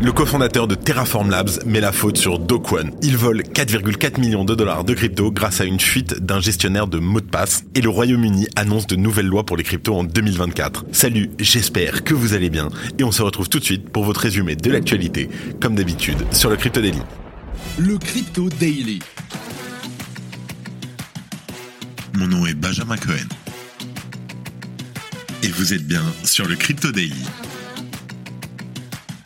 Le cofondateur de Terraform Labs met la faute sur Dokwon. Il vole 4,4 millions de dollars de crypto grâce à une fuite d'un gestionnaire de mots de passe et le Royaume-Uni annonce de nouvelles lois pour les cryptos en 2024. Salut, j'espère que vous allez bien et on se retrouve tout de suite pour votre résumé de l'actualité, comme d'habitude, sur le Crypto Daily. Le Crypto Daily. Mon nom est Benjamin Cohen. Et vous êtes bien sur le Crypto Daily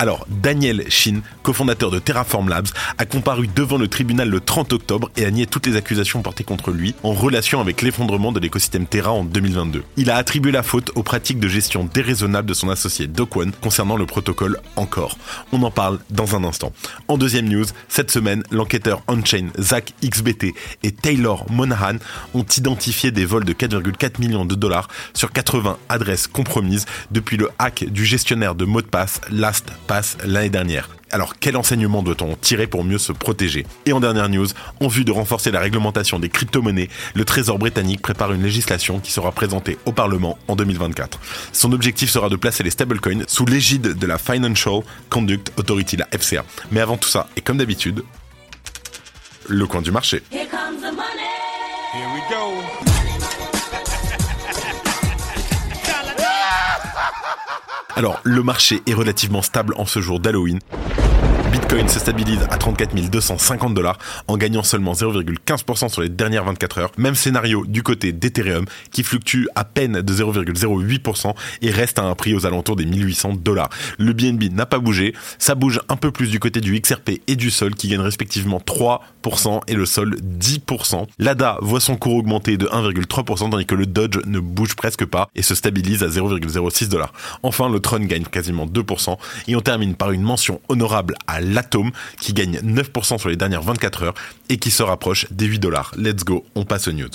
Alors, Daniel Shin, cofondateur de Terraform Labs, a comparu devant le tribunal le 30 octobre et a nié toutes les accusations portées contre lui en relation avec l'effondrement de l'écosystème Terra en 2022. Il a attribué la faute aux pratiques de gestion déraisonnables de son associé One concernant le protocole Encore. On en parle dans un instant. En deuxième news, cette semaine, l'enquêteur on-chain Zach XBT et Taylor Monahan ont identifié des vols de 4,4 millions de dollars sur 80 adresses compromises depuis le hack du gestionnaire de mots de passe Last passe l'année dernière. Alors quel enseignement doit-on tirer pour mieux se protéger? Et en dernière news, en vue de renforcer la réglementation des crypto-monnaies, le Trésor britannique prépare une législation qui sera présentée au Parlement en 2024. Son objectif sera de placer les stablecoins sous l'égide de la Financial Conduct Authority, la FCA. Mais avant tout ça, et comme d'habitude, le coin du marché. Here comes the money. Here we go. Alors, le marché est relativement stable en ce jour d'Halloween. Bitcoin se stabilise à 34 250 dollars en gagnant seulement 0,15% sur les dernières 24 heures. Même scénario du côté d'Ethereum qui fluctue à peine de 0,08% et reste à un prix aux alentours des 1800 dollars. Le BNB n'a pas bougé, ça bouge un peu plus du côté du XRP et du Sol qui gagnent respectivement 3% et le Sol 10%. L'ADA voit son cours augmenter de 1,3% tandis que le Dodge ne bouge presque pas et se stabilise à 0,06 dollars. Enfin, le Tron gagne quasiment 2% et on termine par une mention honorable à l'Atom qui gagne 9% sur les dernières 24 heures et qui se rapproche des 8 dollars. Let's go, on passe aux news.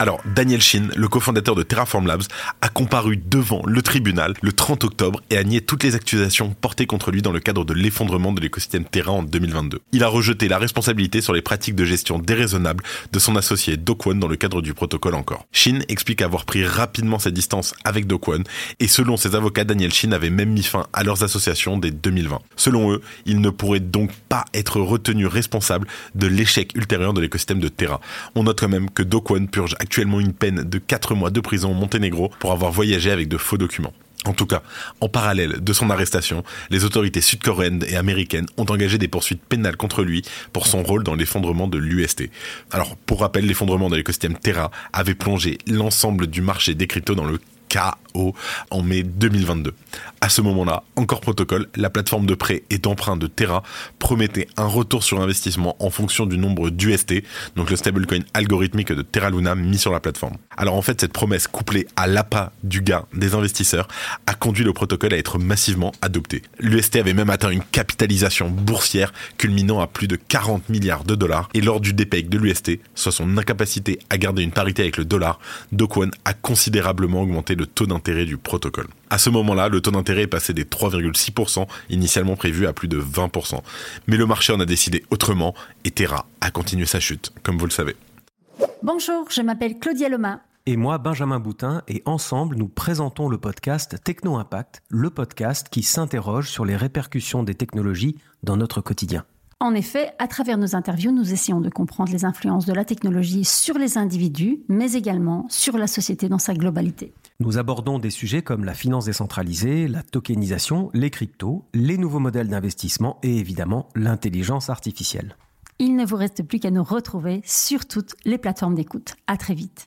Alors, Daniel Shin, le cofondateur de Terraform Labs, a comparu devant le tribunal le 30 octobre et a nié toutes les accusations portées contre lui dans le cadre de l'effondrement de l'écosystème Terra en 2022. Il a rejeté la responsabilité sur les pratiques de gestion déraisonnables de son associé Dokwon dans le cadre du protocole encore. Shin explique avoir pris rapidement ses distances avec Dokwon et selon ses avocats, Daniel Shin avait même mis fin à leurs associations dès 2020. Selon eux, il ne pourrait donc pas être retenu responsable de l'échec ultérieur de l'écosystème de Terra. On note quand même que Dokwon purge actuellement une peine de 4 mois de prison au Monténégro pour avoir voyagé avec de faux documents. En tout cas, en parallèle de son arrestation, les autorités sud-coréennes et américaines ont engagé des poursuites pénales contre lui pour son rôle dans l'effondrement de l'UST. Alors, pour rappel, l'effondrement de l'écosystème Terra avait plongé l'ensemble du marché des cryptos dans le KO en mai 2022. À ce moment-là, encore protocole, la plateforme de prêt et d'emprunt de Terra promettait un retour sur investissement en fonction du nombre d'UST, donc le stablecoin algorithmique de Terra Luna mis sur la plateforme. Alors en fait, cette promesse couplée à l'appât du gain des investisseurs a conduit le protocole à être massivement adopté. L'UST avait même atteint une capitalisation boursière culminant à plus de 40 milliards de dollars et lors du DPEG de l'UST, soit son incapacité à garder une parité avec le dollar, Dokwon a considérablement augmenté le taux d'intérêt du protocole. À ce moment-là, le taux d'intérêt est passé des 3,6% initialement prévus à plus de 20%. Mais le marché en a décidé autrement et Terra a continué sa chute, comme vous le savez. Bonjour, je m'appelle Claudia Loma. Et moi, Benjamin Boutin, et ensemble, nous présentons le podcast Techno Impact, le podcast qui s'interroge sur les répercussions des technologies dans notre quotidien. En effet, à travers nos interviews, nous essayons de comprendre les influences de la technologie sur les individus, mais également sur la société dans sa globalité. Nous abordons des sujets comme la finance décentralisée, la tokenisation, les cryptos, les nouveaux modèles d'investissement et évidemment l'intelligence artificielle. Il ne vous reste plus qu'à nous retrouver sur toutes les plateformes d'écoute. À très vite.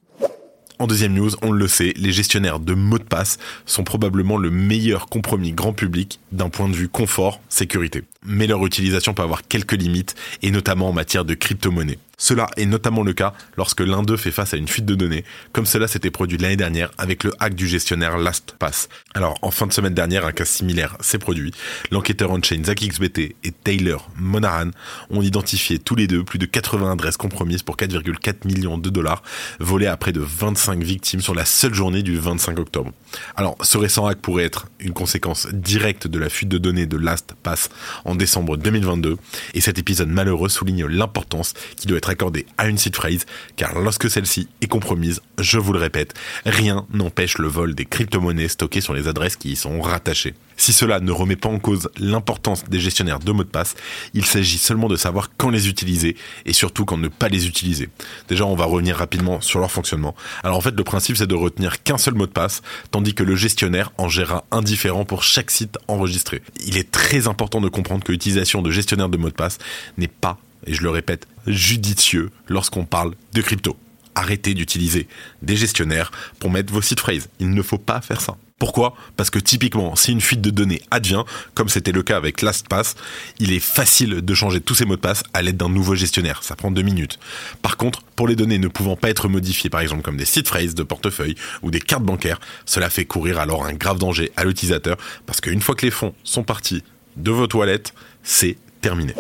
En deuxième news, on le sait, les gestionnaires de mots de passe sont probablement le meilleur compromis grand public d'un point de vue confort, sécurité. mais leur utilisation peut avoir quelques limites, et notamment en matière de crypto-monnaie. Cela est notamment le cas lorsque l'un d'eux fait face à une fuite de données, comme cela s'était produit l'année dernière avec le hack du gestionnaire LastPass. Alors, en fin de semaine dernière, un cas similaire s'est produit. L'enquêteur on-chain ZachXBT et Taylor Monahan ont identifié tous les deux plus de 80 adresses compromises pour 4,4 millions de dollars volées à près de 25 victimes sur la seule journée du 25 octobre. Alors, ce récent hack pourrait être une conséquence directe de la fuite de données de LastPass en décembre 2022, et cet épisode malheureux souligne l'importance qui doit être accordée à une seed phrase, car lorsque celle-ci est compromise, je vous le répète, rien n'empêche le vol des crypto-monnaies stockées sur les adresses qui y sont rattachées. Si cela ne remet pas en cause l'importance des gestionnaires de mots de passe, il s'agit seulement de savoir quand les utiliser et surtout quand ne pas les utiliser. Déjà, on va revenir rapidement sur leur fonctionnement. Alors en fait, le principe c'est de retenir qu'un seul mot de passe, tandis que le gestionnaire en gérera un différent pour chaque site enregistré. Il est très important de comprendre que l'utilisation de gestionnaire de mots de passe n'est pas, et je le répète, judicieux lorsqu'on parle de crypto. Arrêtez d'utiliser des gestionnaires pour mettre vos sites phrases. Il ne faut pas faire ça. Pourquoi? Parce que typiquement, si une fuite de données advient, comme c'était le cas avec LastPass, il est facile de changer tous ces mots de passe à l'aide d'un nouveau gestionnaire. Ça prend deux minutes. Par contre, pour les données ne pouvant pas être modifiées, par exemple comme des sites phrases de portefeuille ou des cartes bancaires, cela fait courir alors un grave danger à l'utilisateur parce qu'une fois que les fonds sont partis de vos toilettes, c'est terminé.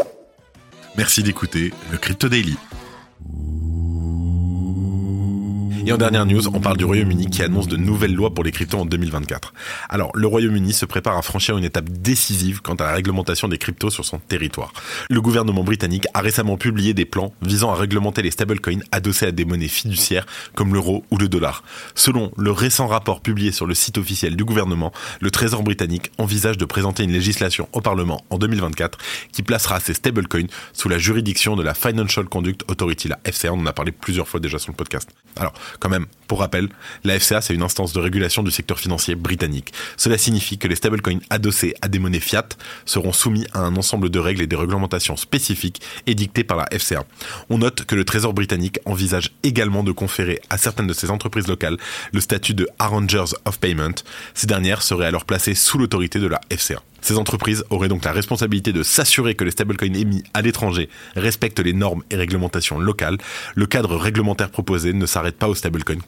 Merci d'écouter le Crypto Daily. Et en dernière news, on parle du Royaume-Uni qui annonce de nouvelles lois pour les cryptos en 2024. Alors, le Royaume-Uni se prépare à franchir une étape décisive quant à la réglementation des cryptos sur son territoire. Le gouvernement britannique a récemment publié des plans visant à réglementer les stablecoins adossés à des monnaies fiduciaires comme l'euro ou le dollar. Selon le récent rapport publié sur le site officiel du gouvernement, le Trésor britannique envisage de présenter une législation au Parlement en 2024 qui placera ces stablecoins sous la juridiction de la Financial Conduct Authority, la FCA. On en a parlé plusieurs fois déjà sur le podcast. Alors, quand même, pour rappel, la FCA, c'est une instance de régulation du secteur financier britannique. Cela signifie que les stablecoins adossés à des monnaies fiat seront soumis à un ensemble de règles et des réglementations spécifiques édictées par la FCA. On note que le Trésor britannique envisage également de conférer à certaines de ces entreprises locales le statut de Arrangers of Payment. Ces dernières seraient alors placées sous l'autorité de la FCA. Ces entreprises auraient donc la responsabilité de s'assurer que les stablecoins émis à l'étranger respectent les normes et réglementations locales. Le cadre réglementaire proposé ne s'arrête pas aux stablecoins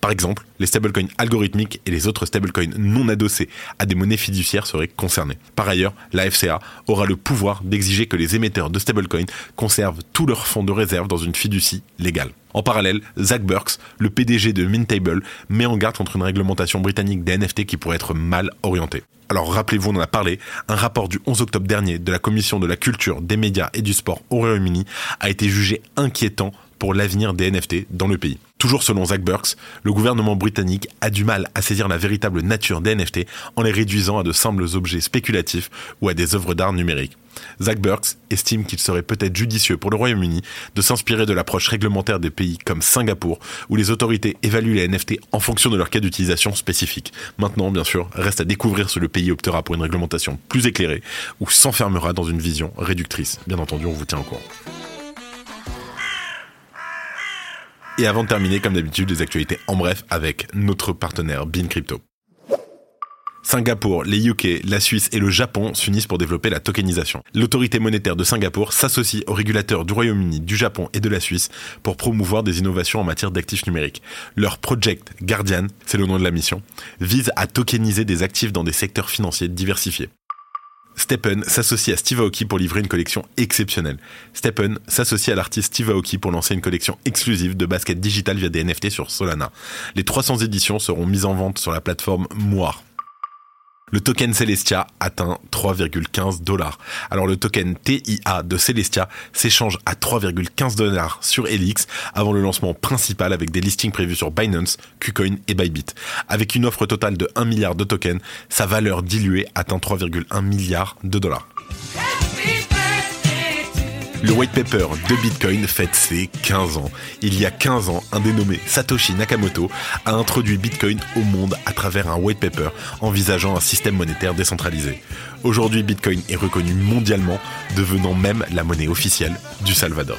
Par exemple, les stablecoins algorithmiques et les autres stablecoins non adossés à des monnaies fiduciaires seraient concernés. Par ailleurs, la FCA aura le pouvoir d'exiger que les émetteurs de stablecoins conservent tous leurs fonds de réserve dans une fiducie légale. En parallèle, Zach Burks, le PDG de Mintable, met en garde contre une réglementation britannique des NFT qui pourrait être mal orientée. Alors rappelez-vous, on en a parlé, un rapport du 11 octobre dernier de la Commission de la culture, des médias et du sport au Royaume-Uni a été jugé inquiétant pour l'avenir des NFT dans le pays. Toujours selon Zach Burks, le gouvernement britannique a du mal à saisir la véritable nature des NFT en les réduisant à de simples objets spéculatifs ou à des œuvres d'art numériques. Zach Burks estime qu'il serait peut-être judicieux pour le Royaume-Uni de s'inspirer de l'approche réglementaire des pays comme Singapour, où les autorités évaluent les NFT en fonction de leur cas d'utilisation spécifique. Maintenant, bien sûr, reste à découvrir si le pays optera pour une réglementation plus éclairée ou s'enfermera dans une vision réductrice. Bien entendu, on vous tient au courant. Et avant de terminer, comme d'habitude, les actualités en bref avec notre partenaire Bean Crypto. Singapour, les UK, la Suisse et le Japon s'unissent pour développer la tokenisation. L'autorité monétaire de Singapour s'associe aux régulateurs du Royaume-Uni, du Japon et de la Suisse pour promouvoir des innovations en matière d'actifs numériques. Leur Project Guardian, c'est le nom de la mission, vise à tokeniser des actifs dans des secteurs financiers diversifiés. Steppen s'associe à Steve Aoki pour livrer une collection exceptionnelle. Steppen s'associe à l'artiste Steve Aoki pour lancer une collection exclusive de baskets digitales via des NFT sur Solana. Les 300 éditions seront mises en vente sur la plateforme Moire. Le token Celestia atteint 3,15 dollars. Alors le token TIA de Celestia s'échange à 3,15 dollars sur Elix avant le lancement principal avec des listings prévus sur Binance, KuCoin et Bybit. Avec une offre totale de 1 milliard de tokens, sa valeur diluée atteint 3,1 milliards de dollars. Le white paper de Bitcoin fête ses 15 ans. Il y a 15 ans, un dénommé Satoshi Nakamoto a introduit Bitcoin au monde à travers un white paper envisageant un système monétaire décentralisé. Aujourd'hui, Bitcoin est reconnu mondialement, devenant même la monnaie officielle du Salvador.